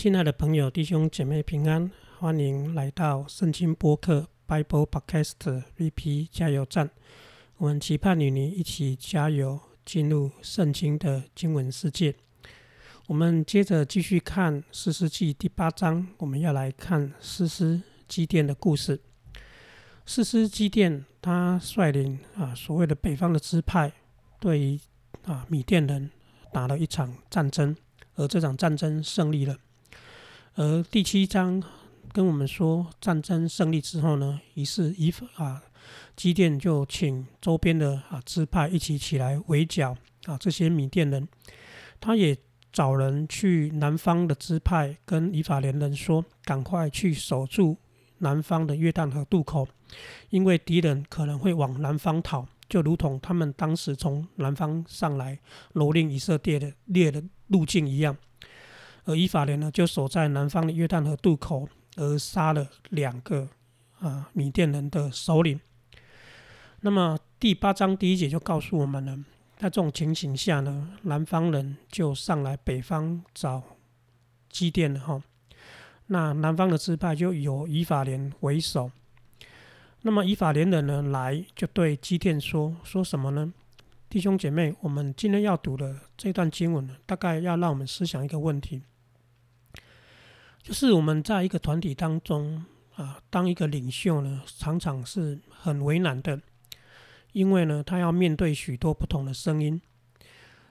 亲爱的朋友、弟兄姐妹平安，欢迎来到圣经播客 Bible Podcast VP 加油站。我们期盼与你一起加油，进入圣经的经文世界。我们接着继续看诗诗记第八章，我们要来看诗诗基甸的故事。诗诗基甸他率领啊所谓的北方的支派，对于啊米甸人打了一场战争，而这场战争胜利了。而第七章跟我们说，战争胜利之后呢，于是以啊基甸就请周边的啊支派一起起来围剿啊这些米甸人。他也找人去南方的支派跟以法莲人说，赶快去守住南方的约旦河渡口，因为敌人可能会往南方逃，就如同他们当时从南方上来蹂躏以色列的列的路径一样。而以法莲呢，就守在南方的约旦河渡口，而杀了两个啊米甸人的首领。那么第八章第一节就告诉我们了，在这种情形下呢，南方人就上来北方找基甸了哈。那南方的支派就由以法莲为首。那么以法莲人呢来就对基甸说说什么呢？弟兄姐妹，我们今天要读的这段经文呢，大概要让我们思想一个问题。就是我们在一个团体当中啊，当一个领袖呢，常常是很为难的，因为呢，他要面对许多不同的声音。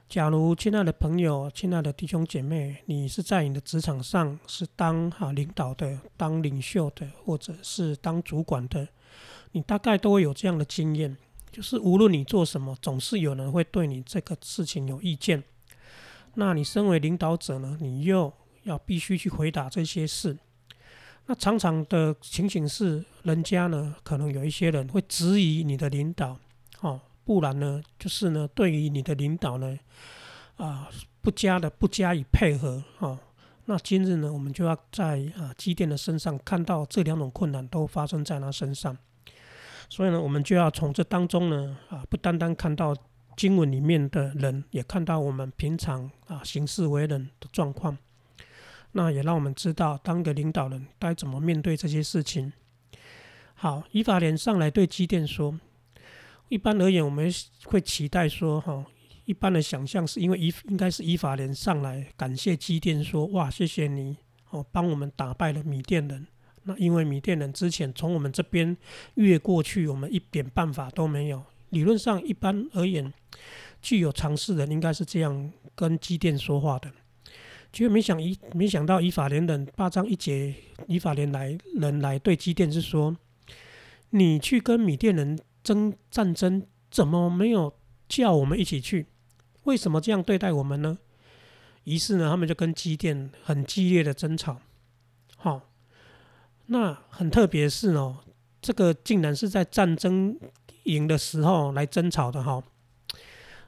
假如亲爱的朋友、亲爱的弟兄姐妹，你是在你的职场上是当哈领导的、当领袖的，或者是当主管的，你大概都会有这样的经验，就是无论你做什么，总是有人会对你这个事情有意见。那你身为领导者呢，你又要必须去回答这些事，那常常的情形是，人家呢可能有一些人会质疑你的领导，哦，不然呢就是呢对于你的领导呢啊不加的不加以配合，哦，那今日呢我们就要在啊机电的身上看到这两种困难都发生在他身上，所以呢我们就要从这当中呢啊不单单看到经文里面的人，也看到我们平常啊行事为人的状况。那也让我们知道，当个领导人该怎么面对这些事情。好，以法莲上来对基甸说：“一般而言，我们会期待说，哈，一般的想象是因为以应该是以法莲上来感谢基甸说，哇，谢谢你哦，帮我们打败了米甸人。那因为米甸人之前从我们这边越过去，我们一点办法都没有。理论上，一般而言，具有常识的人应该是这样跟基甸说话的。”结果没想以没想到以法莲人八章一节，以法莲来人来对基甸是说：“你去跟米甸人争战争，怎么没有叫我们一起去？为什么这样对待我们呢？”于是呢，他们就跟基甸很激烈的争吵。好，那很特别是哦，这个竟然是在战争赢的时候来争吵的哈，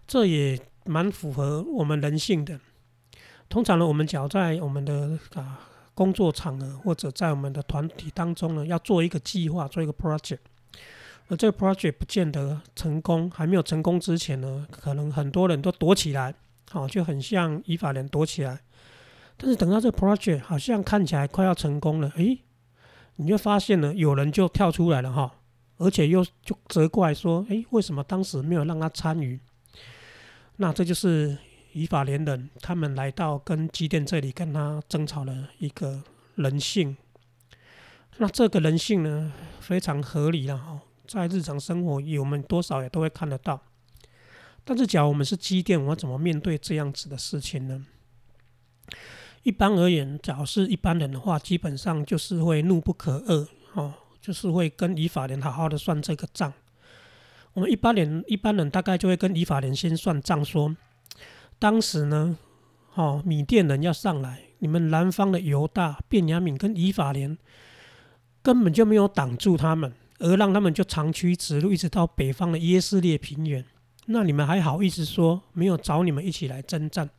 这也蛮符合我们人性的。通常呢，我们只要在我们的啊工作场合或者在我们的团体当中呢，要做一个计划，做一个 project，而这个 project 不见得成功，还没有成功之前呢，可能很多人都躲起来，好，就很像以法莲躲起来。但是等到这个 project 好像看起来快要成功了，诶，你就发现了有人就跳出来了哈，而且又就责怪说，诶，为什么当时没有让他参与？那这就是。以法连人，他们来到跟基甸这里跟他争吵的一个人性，那这个人性呢非常合理了哈，在日常生活我们多少也都会看得到。但是，假如我们是基甸，我怎么面对这样子的事情呢？一般而言，假如是一般人的话，基本上就是会怒不可遏哦，就是会跟以法莲好好的算这个账。我们一般人一般人大概就会跟以法莲先算账说。当时呢，哦，米甸人要上来，你们南方的犹大、便雅敏跟以法莲根本就没有挡住他们，而让他们就长驱直入，一直到北方的耶斯列平原。那你们还好意思说没有找你们一起来征战？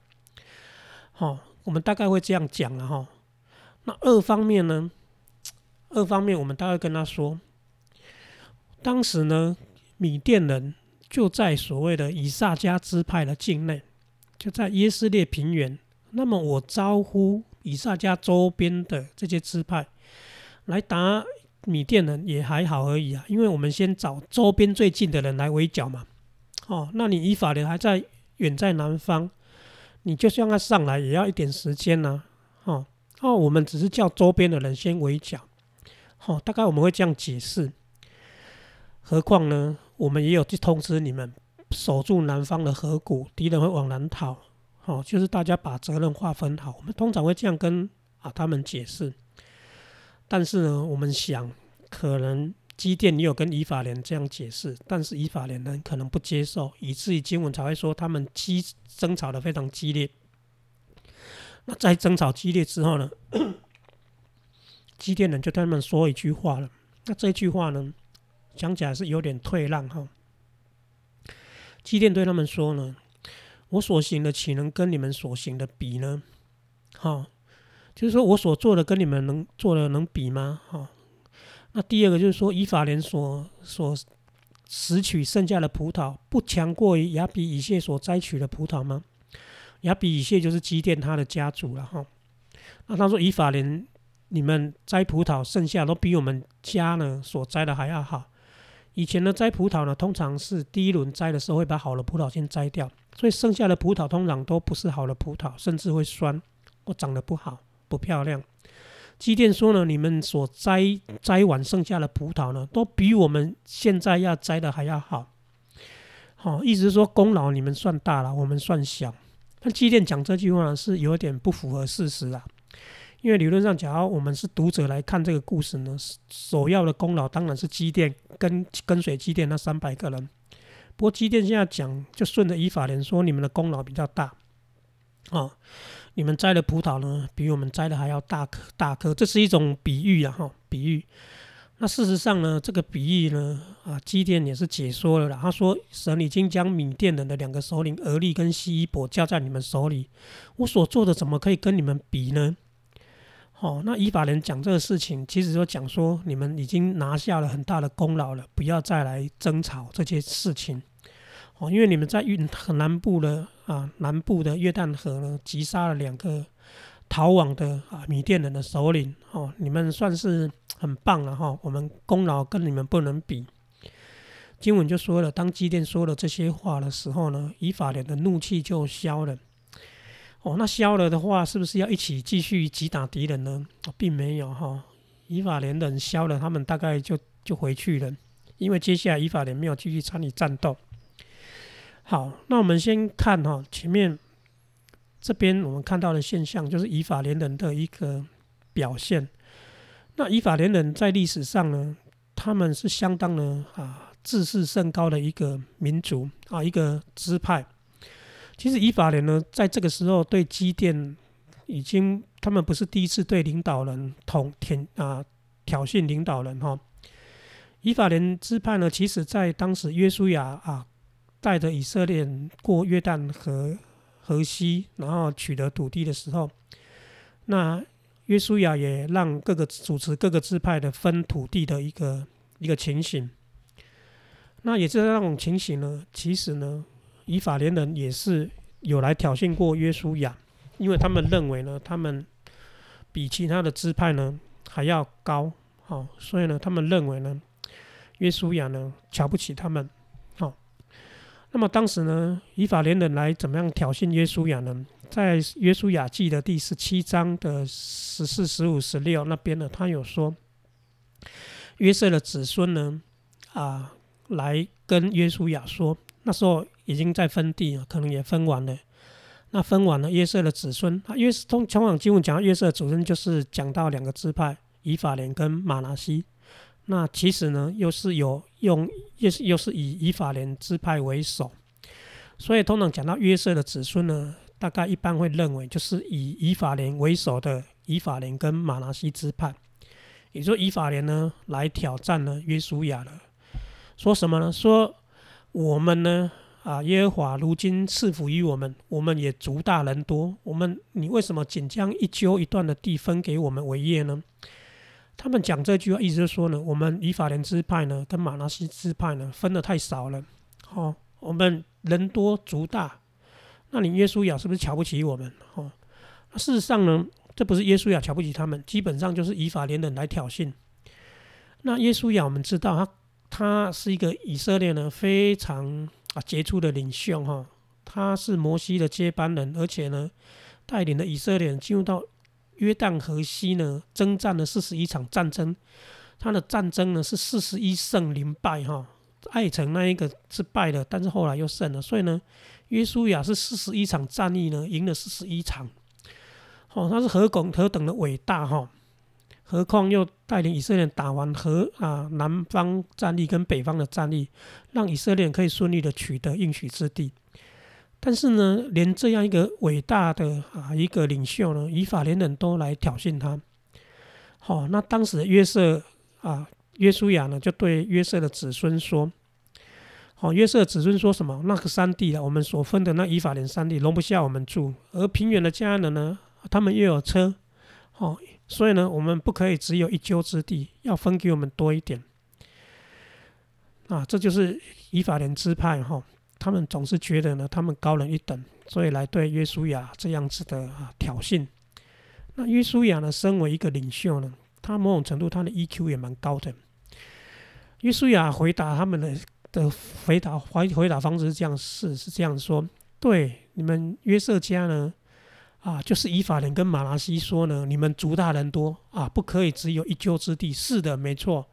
好，我们大概会这样讲了哈。那二方面呢？二方面我们大概跟他说，当时呢，米甸人就在所谓的以萨迦支派的境内。就在耶斯列平原，那么我招呼以撒家周边的这些支派来打米甸人也还好而已啊，因为我们先找周边最近的人来围剿嘛。哦，那你以法莲还在远在南方，你就算他上来也要一点时间呢。哦，哦，我们只是叫周边的人先围剿。哦，大概我们会这样解释。何况呢，我们也有去通知你们守住南方的河谷，敌人会往南逃。哦，就是大家把责任划分好，我们通常会这样跟啊他们解释。但是呢，我们想可能。基甸也有跟以法莲这样解释，但是以法莲呢可能不接受，以至于经文才会说他们激争吵的非常激烈。那在争吵激烈之后呢，基甸人就对他们说一句话了。那这句话呢，讲起来是有点退让哈。基甸对他们说呢：“我所行的岂能跟你们所行的比呢？哈，就是说我所做的跟你们能做的能比吗？哈。”那第二个就是说，以法莲所所拾取剩下的葡萄，不强过于亚比以谢所摘取的葡萄吗？亚比以谢就是基甸他的家族了哈。那他说，以法莲你们摘葡萄剩下都比我们家呢所摘的还要好。以前呢摘葡萄呢，通常是第一轮摘的时候会把好的葡萄先摘掉，所以剩下的葡萄通常都不是好的葡萄，甚至会酸或长得不好、不漂亮。基甸说呢，你们所摘摘完剩下的葡萄呢，都比我们现在要摘的还要好。好，意思说功劳你们算大了，我们算小。那基甸讲这句话呢，是有点不符合事实啊。因为理论上，假如我们是读者来看这个故事呢，首要的功劳当然是基甸跟跟随基甸那三百个人。不过基甸现在讲，就顺着以法莲说，你们的功劳比较大。哦。你们摘的葡萄呢，比我们摘的还要大颗大颗，这是一种比喻啊，哈，比喻。那事实上呢，这个比喻呢，啊，基甸也是解说了啦。他说，神已经将米甸人的两个首领俄利跟西伊伯交在你们手里，我所做的怎么可以跟你们比呢？哦，那依法人讲这个事情，其实就讲说，你们已经拿下了很大的功劳了，不要再来争吵这些事情。哦，因为你们在运南部的啊，南部的约旦河呢，击杀了两个逃亡的啊米甸人的首领。哦，你们算是很棒了哈，我们功劳跟你们不能比。经文就说了，当基甸说了这些话的时候呢，以法莲的怒气就消了。哦，那消了的话，是不是要一起继续击打敌人呢？并没有哈，以法莲人消了，他们大概就就回去了，因为接下来以法莲没有继续参与战斗。好，那我们先看哈，前面这边我们看到的现象就是以法连人的一个表现。那以法连人在历史上呢，他们是相当的啊，自视甚高的一个民族啊，一个支派。其实以法连呢，在这个时候对基甸已经，他们不是第一次对领导人捅挑啊挑衅领导人哈。以法连支派呢，其实在当时约书亚啊。带着以色列人过约旦河河西，然后取得土地的时候，那约书亚也让各个主持各个支派的分土地的一个一个情形。那也是那种情形呢，其实呢，以法连人也是有来挑衅过约书亚，因为他们认为呢，他们比其他的支派呢还要高，好，所以呢，他们认为呢，约书亚呢瞧不起他们。那么当时呢，以法连人来怎么样挑衅约书亚呢？在约书亚记的第十七章的十四、十五、十六那边呢，他有说，约瑟的子孙呢，啊，来跟约书亚说，那时候已经在分地了，可能也分完了。那分完了，约瑟的子孙，约通前往经文讲约瑟的子孙，就是讲到两个支派，以法莲跟马拿西。那其实呢，又是有用，又是又是以以法莲支派为首，所以通常讲到约瑟的子孙呢，大概一般会认为就是以以法莲为首的以法莲跟马拿西支派，也就以法莲呢来挑战了约书亚了，说什么呢？说我们呢啊，耶和华如今赐福于我们，我们也族大人多，我们你为什么仅将一揪一段的地分给我们为业呢？他们讲这句话，意思就是说呢，我们以法莲支派呢，跟马拉西支派呢，分的太少了。哦，我们人多族大，那你耶稣亚是不是瞧不起我们？哦，那事实上呢，这不是耶稣亚瞧不起他们，基本上就是以法莲人来挑衅。那耶稣亚我们知道，他他是一个以色列呢非常啊杰出的领袖哈，他是摩西的接班人，而且呢带领了以色列人进入到约旦河西呢征战了四十一场战争，他的战争呢是四十一胜零败哈。爱城那一个是败了，但是后来又胜了，所以呢，约书亚是四十一场战役呢赢了四十一场。哦，他是何等何等的伟大哈！何况又带领以色列打完和啊南方战役跟北方的战役，让以色列可以顺利的取得应许之地。但是呢，连这样一个伟大的啊一个领袖呢，以法连人都来挑衅他。好，那当时约瑟啊约书亚呢就对约瑟的子孙说：“好，约瑟子孙说什么？那个山地啊，我们所分的那以法连山地容不下我们住，而平原的迦南呢？”他们又有车，哦，所以呢，我们不可以只有一丘之地，要分给我们多一点。啊，这就是以法莲支派哈，他们总是觉得呢，他们高人一等，所以来对约书亚这样子的啊挑衅。那约书亚呢，身为一个领袖呢，他某种程度他的 EQ 也蛮高的。约书亚回答他们的的回答回回答方式是这样，是是这样说：对你们约瑟家呢。啊，就是以法莲跟马拉西说呢，你们族大人多啊，不可以只有一丘之地。是的，没错。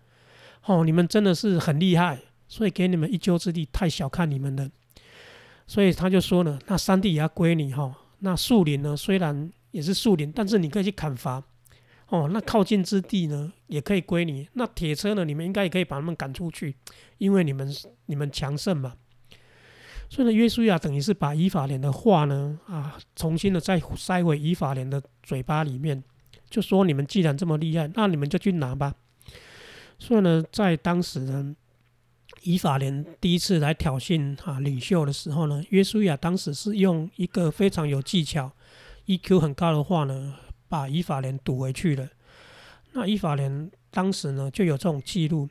哦，你们真的是很厉害，所以给你们一丘之地，太小看你们了。所以他就说呢，那山地也要归你哈。那树林呢，虽然也是树林，但是你可以去砍伐。哦，那靠近之地呢，也可以归你。那铁车呢，你们应该也可以把他们赶出去，因为你们你们强盛嘛。所以呢，约书亚等于是把以法莲的话呢，啊，重新的再塞回以法莲的嘴巴里面，就说：你们既然这么厉害，那你们就去拿吧。所以呢，在当时呢，以法莲第一次来挑衅啊领袖的时候呢，约书亚当时是用一个非常有技巧、EQ 很高的话呢，把以法莲堵回去了。那以法莲当时呢，就有这种记录。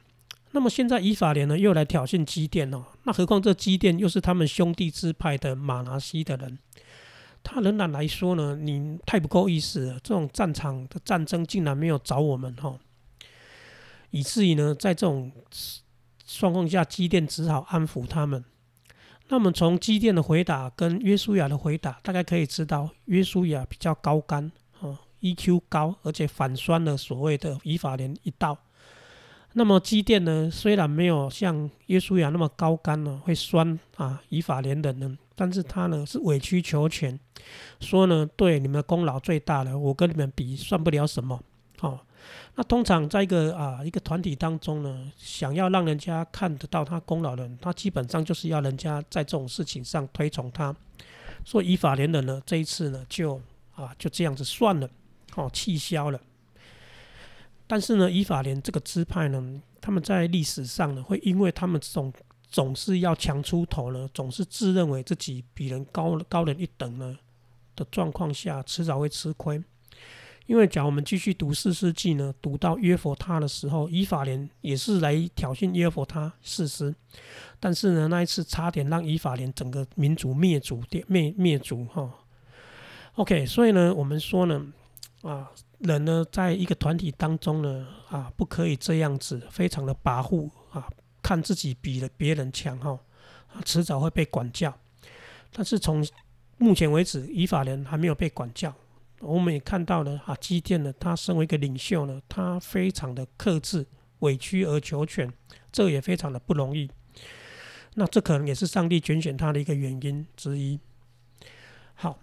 那么现在以法莲呢又来挑衅基甸哦，那何况这基甸又是他们兄弟支派的马拿西的人，他仍然来说呢，你太不够意思了，这种战场的战争竟然没有找我们哈，以至于呢在这种状况下，基甸只好安抚他们。那么从基甸的回答跟约书亚的回答，大概可以知道约书亚比较高干啊，EQ 高，而且反酸了所谓的以法莲一道。那么基甸呢，虽然没有像约书亚那么高干呢，会酸啊以法连人，但是他呢是委曲求全，说呢对你们功劳最大了，我跟你们比算不了什么。哦，那通常在一个啊一个团体当中呢，想要让人家看得到他功劳的人，他基本上就是要人家在这种事情上推崇他。所以以法连人呢，这一次呢就啊就这样子算了，哦气消了。但是呢，以法莲这个支派呢，他们在历史上呢，会因为他们总总是要强出头呢，总是自认为自己比人高高人一等呢的状况下，迟早会吃亏。因为假如我们继续读四世纪呢，读到约佛他的时候，以法莲也是来挑衅约佛他事师，但是呢，那一次差点让以法莲整个民族灭族灭灭族哈。OK，所以呢，我们说呢，啊。人呢，在一个团体当中呢，啊，不可以这样子，非常的跋扈啊，看自己比了别人强哈，迟早会被管教。但是从目前为止，以法人还没有被管教。我们也看到了啊，基甸呢，他身为一个领袖呢，他非常的克制，委曲而求全，这也非常的不容易。那这可能也是上帝拣选他的一个原因之一。好。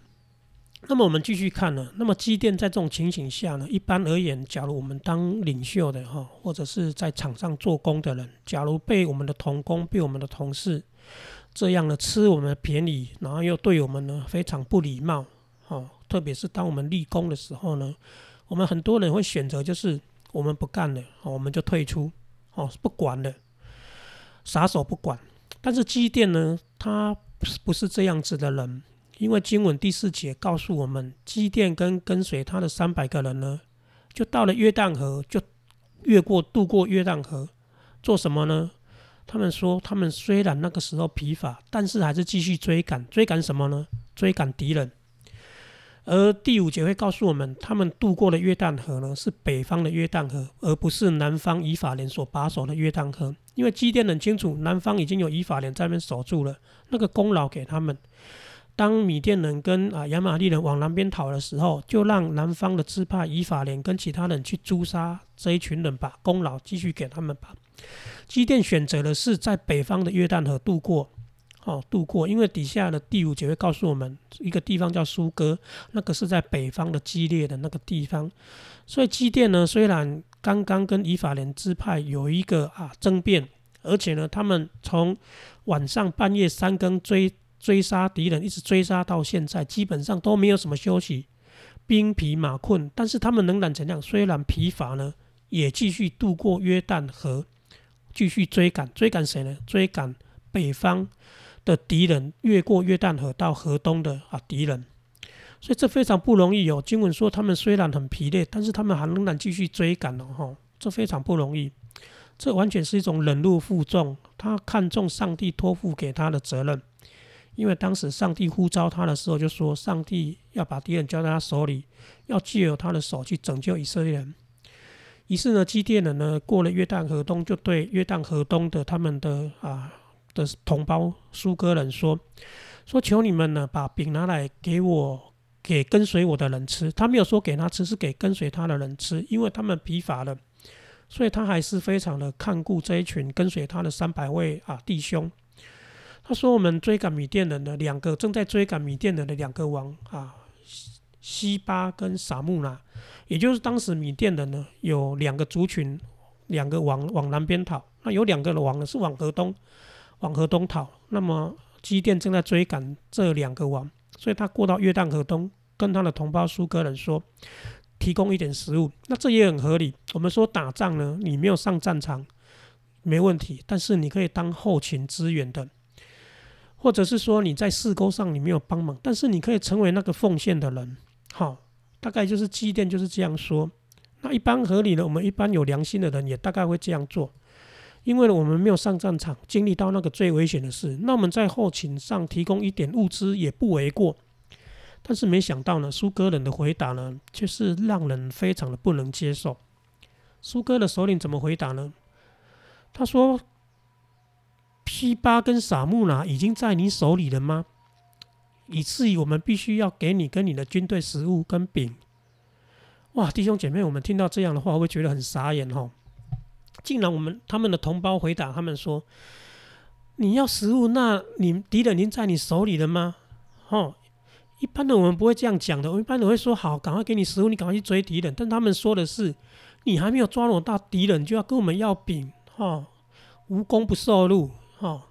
那么我们继续看呢。那么机电在这种情形下呢，一般而言，假如我们当领袖的哈，或者是在场上做工的人，假如被我们的同工、被我们的同事这样的吃我们的便宜，然后又对我们呢非常不礼貌，哦，特别是当我们立功的时候呢，我们很多人会选择就是我们不干了，我们就退出，哦，不管了，撒手不管。但是机电呢，他不是这样子的人。因为经文第四节告诉我们，基甸跟跟随他的三百个人呢，就到了约旦河，就越过渡过约旦河，做什么呢？他们说，他们虽然那个时候疲乏，但是还是继续追赶，追赶什么呢？追赶敌人。而第五节会告诉我们，他们渡过的约旦河呢，是北方的约旦河，而不是南方以法莲所把守的约旦河。因为基甸很清楚，南方已经有以法莲在那边守住了，那个功劳给他们。当米甸人跟啊亚玛利人往南边逃的时候，就让南方的支派以法莲跟其他人去诛杀这一群人，把功劳继续给他们吧。基甸选择的是在北方的约旦河渡过。哦，度过，因为底下的第五节会告诉我们，一个地方叫苏哥，那个是在北方的激烈的那个地方。所以基甸呢，虽然刚刚跟以法莲支派有一个啊争辩，而且呢，他们从晚上半夜三更追追杀敌人，一直追杀到现在，基本上都没有什么休息，兵疲马困，但是他们仍然怎样？虽然疲乏呢，也继续渡过约旦河，继续追赶，追赶谁呢？追赶北方。的敌人越过约旦河到河东的啊敌人，所以这非常不容易哦。经文说他们虽然很疲累，但是他们还仍然继续追赶哦，哈，这非常不容易。这完全是一种忍辱负重，他看重上帝托付给他的责任。因为当时上帝呼召他的时候，就说上帝要把敌人交在他手里，要借由他的手去拯救以色列人。于是呢，基甸人呢过了约旦河东，就对约旦河东的他们的啊。的同胞苏格人说：“说求你们呢，把饼拿来给我，给跟随我的人吃。他没有说给他吃，是给跟随他的人吃，因为他们疲乏了，所以他还是非常的看顾这一群跟随他的三百位啊弟兄。他说：我们追赶米甸人的两个正在追赶米甸人的两个王啊，西巴跟撒木拉，也就是当时米甸人呢有两个族群，两个往往南边跑，那有两个王呢是往河东。”往河东逃，那么基甸正在追赶这两个王，所以他过到约旦河东，跟他的同胞苏格人说，提供一点食物。那这也很合理。我们说打仗呢，你没有上战场没问题，但是你可以当后勤支援的，或者是说你在事工上你没有帮忙，但是你可以成为那个奉献的人。好，大概就是基甸就是这样说。那一般合理的，我们一般有良心的人也大概会这样做。因为呢我们没有上战场，经历到那个最危险的事，那我们在后勤上提供一点物资也不为过。但是没想到呢，苏格人的回答呢，却是让人非常的不能接受。苏哥的首领怎么回答呢？他说：“皮巴跟撒木拿已经在你手里了吗？以至于我们必须要给你跟你的军队食物跟饼。”哇，弟兄姐妹，我们听到这样的话，会觉得很傻眼哈。竟然我们他们的同胞回答他们说：“你要食物，那你敌人已经在你手里了吗？”哦，一般的我们不会这样讲的，我一般都会说：“好，赶快给你食物，你赶快去追敌人。”但他们说的是：“你还没有抓拢到敌人，就要跟我们要饼，哦，无功不受禄，哦。”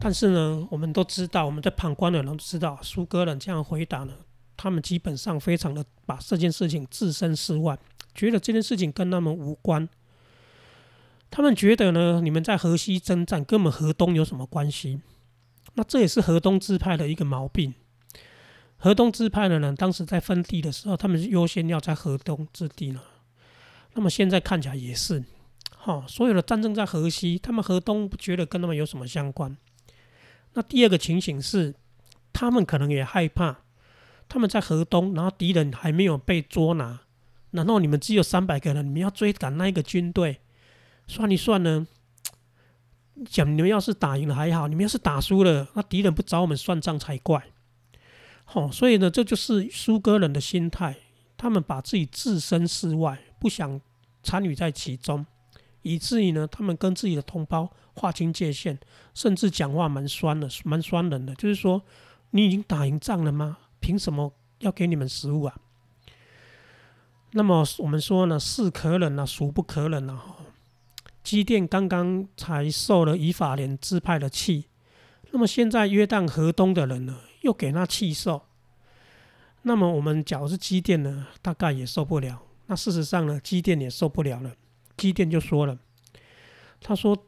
但是呢，我们都知道，我们在旁观的人都知道，苏格人这样回答呢，他们基本上非常的把这件事情置身事外，觉得这件事情跟他们无关。他们觉得呢，你们在河西征战，跟我们河东有什么关系？那这也是河东支派的一个毛病。河东支派的人当时在分地的时候，他们是优先要在河东之地呢。那么现在看起来也是，哈，所有的战争在河西，他们河东不觉得跟他们有什么相关。那第二个情形是，他们可能也害怕，他们在河东，然后敌人还没有被捉拿，然后你们只有三百个人，你们要追赶那一个军队。算一算呢，讲你们要是打赢了还好，你们要是打输了，那敌人不找我们算账才怪。好，所以呢，这就是苏格人的心态，他们把自己置身事外，不想参与在其中，以至于呢，他们跟自己的同胞划清界限，甚至讲话蛮酸的，蛮酸人的，就是说，你已经打赢仗了吗？凭什么要给你们食物啊？那么我们说呢，是可忍啊，孰不可忍啊？基甸刚刚才受了以法莲支派的气，那么现在约旦河东的人呢，又给他气受。那么我们假如是基甸呢，大概也受不了。那事实上呢，基甸也受不了了。基甸就说了，他说：“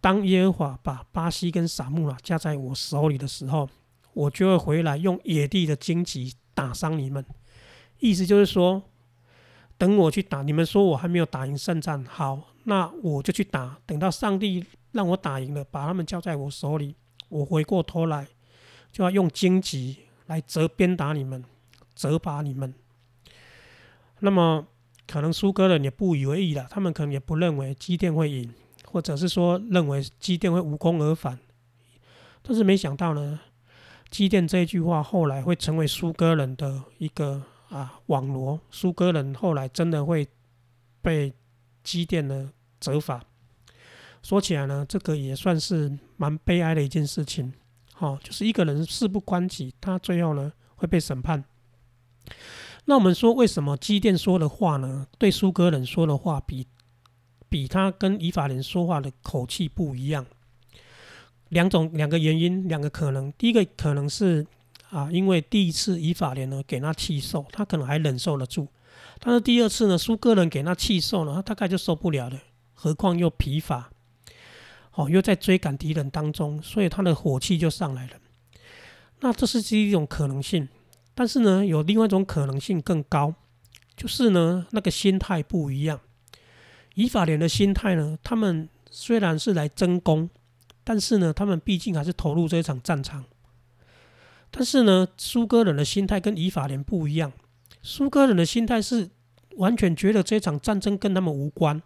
当耶和华把巴西跟撒木拉加在我手里的时候，我就会回来用野地的荆棘打伤你们。”意思就是说。等我去打，你们说我还没有打赢胜仗，好，那我就去打。等到上帝让我打赢了，把他们交在我手里，我回过头来就要用荆棘来折鞭打你们，责罚你们。那么可能苏格人也不以为意了，他们可能也不认为基甸会赢，或者是说认为基甸会无功而返。但是没想到呢，基甸这一句话后来会成为苏格人的一个啊网罗，苏格人后来真的会被基甸的责罚。说起来呢，这个也算是蛮悲哀的一件事情。好，就是一个人事不关己，他最后呢会被审判。那我们说，为什么基甸说的话呢？对苏格人说的话，比比他跟以法莲说话的口气不一样。两种两个原因，两个可能。第一个可能是啊，因为第一次以法莲呢给他气受，他可能还忍受得住。但是第二次呢，苏格人给他气受呢，他大概就受不了了。何况又疲乏。哦，又在追赶敌人当中，所以他的火气就上来了。那这是一种可能性，但是呢，有另外一种可能性更高，就是呢，那个心态不一样。以法莲的心态呢，他们虽然是来争功，但是呢，他们毕竟还是投入这一场战场。但是呢，苏格人的心态跟以法莲不一样，苏格人的心态是完全觉得这场战争跟他们无关，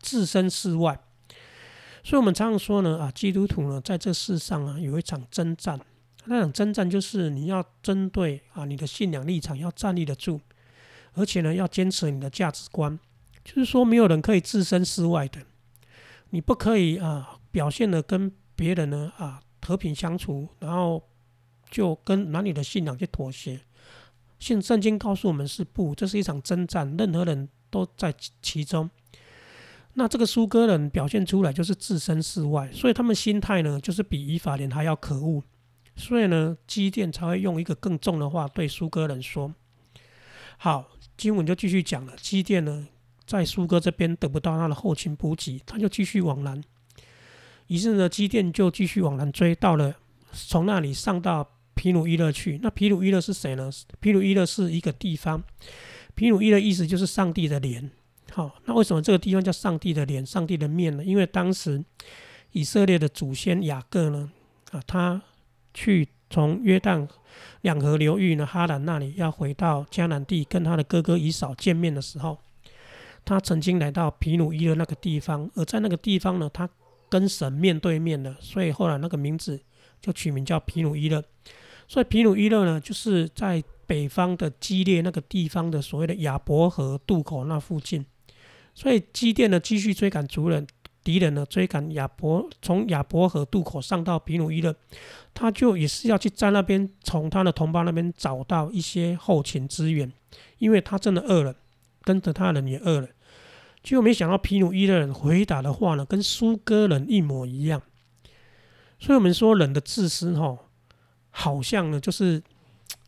置身事外。所以，我们常常说呢，啊，基督徒呢，在这世上啊，有一场征战。那场征战就是你要针对啊，你的信仰立场要站立得住，而且呢，要坚持你的价值观。就是说，没有人可以置身事外的。你不可以啊，表现的跟别人呢啊和平相处，然后就跟男女的信仰去妥协。信圣经告诉我们是不，这是一场征战，任何人都在其中。那这个苏格人表现出来就是置身事外，所以他们心态呢，就是比以法莲还要可恶。所以呢，基甸才会用一个更重的话对苏格人说：“好，经文就继续讲了。基甸呢，在苏格这边得不到他的后勤补给，他就继续往南。于是呢，基甸就继续往南追，到了从那里上到皮努伊勒去。那皮努伊勒是谁呢？皮努伊勒是一个地方。皮努伊勒意思就是上帝的脸。”好，那为什么这个地方叫上帝的脸、上帝的面呢？因为当时以色列的祖先雅各呢，啊，他去从约旦两河流域呢，哈兰那里要回到迦南地跟他的哥哥以扫见面的时候，他曾经来到皮努伊勒那个地方，而在那个地方呢，他跟神面对面的，所以后来那个名字就取名叫皮努伊勒。所以皮努伊勒呢，就是在北方的基列那个地方的所谓的亚伯河渡口那附近。所以基甸呢，继续追赶族人，敌人呢追赶亚伯，从亚伯河渡口上到皮努伊勒，他就也是要去在那边从他的同胞那边找到一些后勤资源，因为他真的饿了，跟着他的人也饿了。结果没想到皮努伊勒人回答的话呢，跟苏格人一模一样。所以我们说人的自私哈，好像呢就是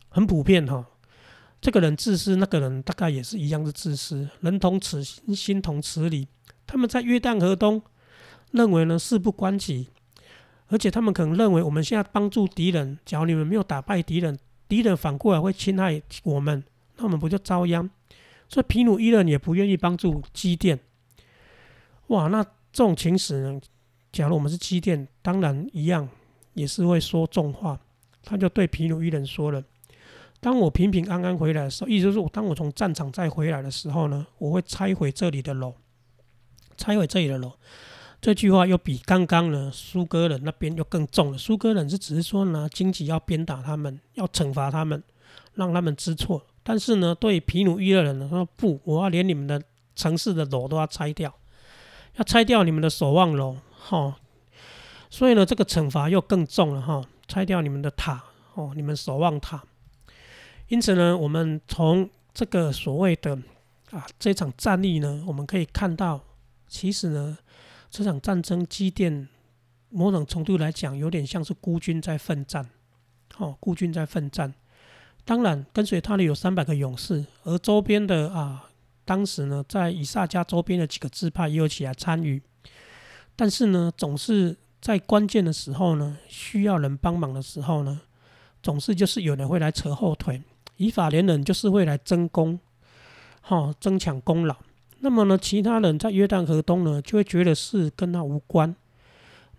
很普遍哈。这个人自私，那个人大概也是一样的自私。人同此心，心同此理。他们在约旦河东认为呢事不关己，而且他们可能认为我们现在帮助敌人，假如你们没有打败敌人，敌人反过来会侵害我们，那我们不就遭殃？所以皮努伊人也不愿意帮助基甸。哇，那这种情史呢？假如我们是基甸，当然一样也是会说重话。他就对皮努伊人说了。当我平平安安回来的时候，意思就是，当我从战场再回来的时候呢，我会拆毁这里的楼，拆毁这里的楼。这句话又比刚刚呢苏格人那边又更重了。苏格人是只是说呢，经济要鞭打他们，要惩罚他们，让他们知错。但是呢，对皮努伊的人呢，说不，我要连你们的城市的楼都要拆掉，要拆掉你们的守望楼，哈。所以呢，这个惩罚又更重了，哈，拆掉你们的塔，哦，你们守望塔。因此呢，我们从这个所谓的啊这场战役呢，我们可以看到，其实呢，这场战争积淀某种程度来讲，有点像是孤军在奋战，哦，孤军在奋战。当然，跟随他的有三百个勇士，而周边的啊，当时呢，在以萨迦周边的几个支派也有起来参与。但是呢，总是在关键的时候呢，需要人帮忙的时候呢，总是就是有人会来扯后腿。以法连人就是会来争功，哈，争抢功劳。那么呢，其他人在约旦河东呢，就会觉得是跟他无关。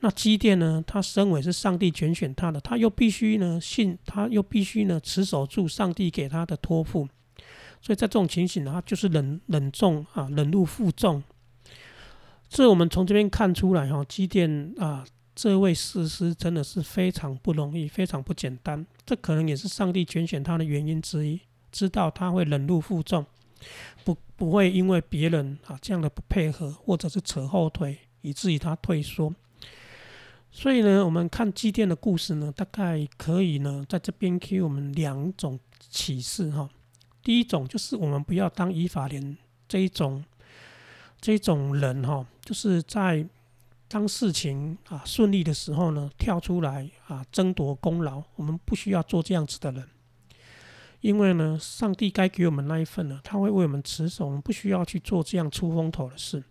那基甸呢，他身为是上帝拣选他的，他又必须呢信，他又必须呢持守住上帝给他的托付。所以在这种情形呢，他就是忍忍重啊，忍辱负重。这我们从这边看出来哈，基甸啊，这位士师真的是非常不容易，非常不简单。这可能也是上帝拣选他的原因之一，知道他会忍辱负重，不不会因为别人啊这样的不配合，或者是扯后腿，以至于他退缩。所以呢，我们看祭奠的故事呢，大概可以呢，在这边给我们两种启示哈。第一种就是我们不要当以法莲这一种。这种人哈，就是在当事情啊顺利的时候呢，跳出来啊争夺功劳。我们不需要做这样子的人，因为呢，上帝该给我们那一份呢，他会为我们持守，我们不需要去做这样出风头的事。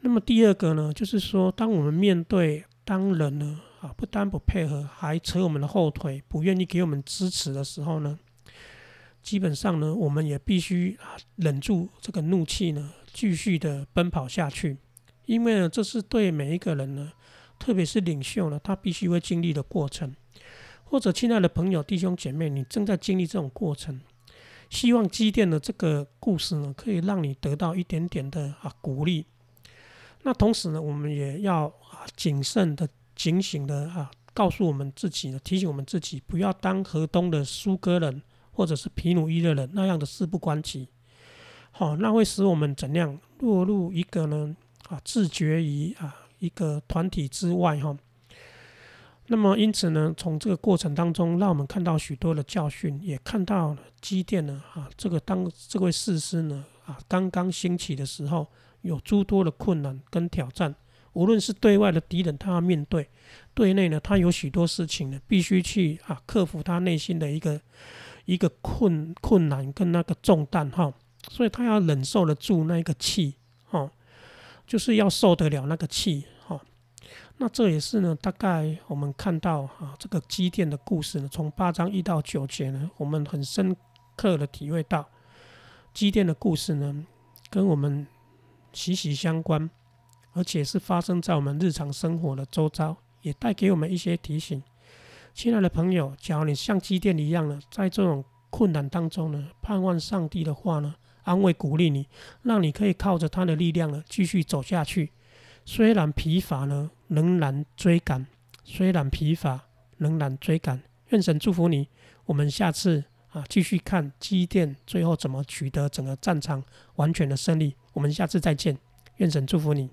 那么第二个呢，就是说，当我们面对当人呢啊不单不配合，还扯我们的后腿，不愿意给我们支持的时候呢，基本上呢，我们也必须啊忍住这个怒气呢。继续的奔跑下去，因为呢，这是对每一个人呢，特别是领袖呢，他必须会经历的过程。或者，亲爱的朋友、弟兄姐妹，你正在经历这种过程，希望积淀的这个故事呢，可以让你得到一点点的啊鼓励。那同时呢，我们也要啊谨慎的、警醒的啊，告诉我们自己呢，提醒我们自己，不要当河东的苏格人，或者是皮努伊的人那样的事不关己。好，那会使我们怎样落入一个呢？啊，自觉于啊一个团体之外哈。那么因此呢，从这个过程当中，让我们看到许多的教训，也看到了积淀呢啊，这个当这位士师呢啊刚刚兴起的时候，有诸多的困难跟挑战。无论是对外的敌人，他要面对；对内呢，他有许多事情呢，必须去啊克服他内心的一个一个困困难跟那个重担哈。所以他要忍受得住那个气，就是要受得了那个气，哦。那这也是呢，大概我们看到啊，这个积淀的故事呢，从八章一到九节呢，我们很深刻的体会到积淀的故事呢，跟我们息息相关，而且是发生在我们日常生活的周遭，也带给我们一些提醒。亲爱的朋友，假如你像积淀一样呢，在这种困难当中呢，盼望上帝的话呢。安慰鼓励你，让你可以靠着他的力量呢继续走下去。虽然疲乏呢，仍然追赶；虽然疲乏，仍然追赶。愿神祝福你。我们下次啊继续看机电最后怎么取得整个战场完全的胜利。我们下次再见。愿神祝福你。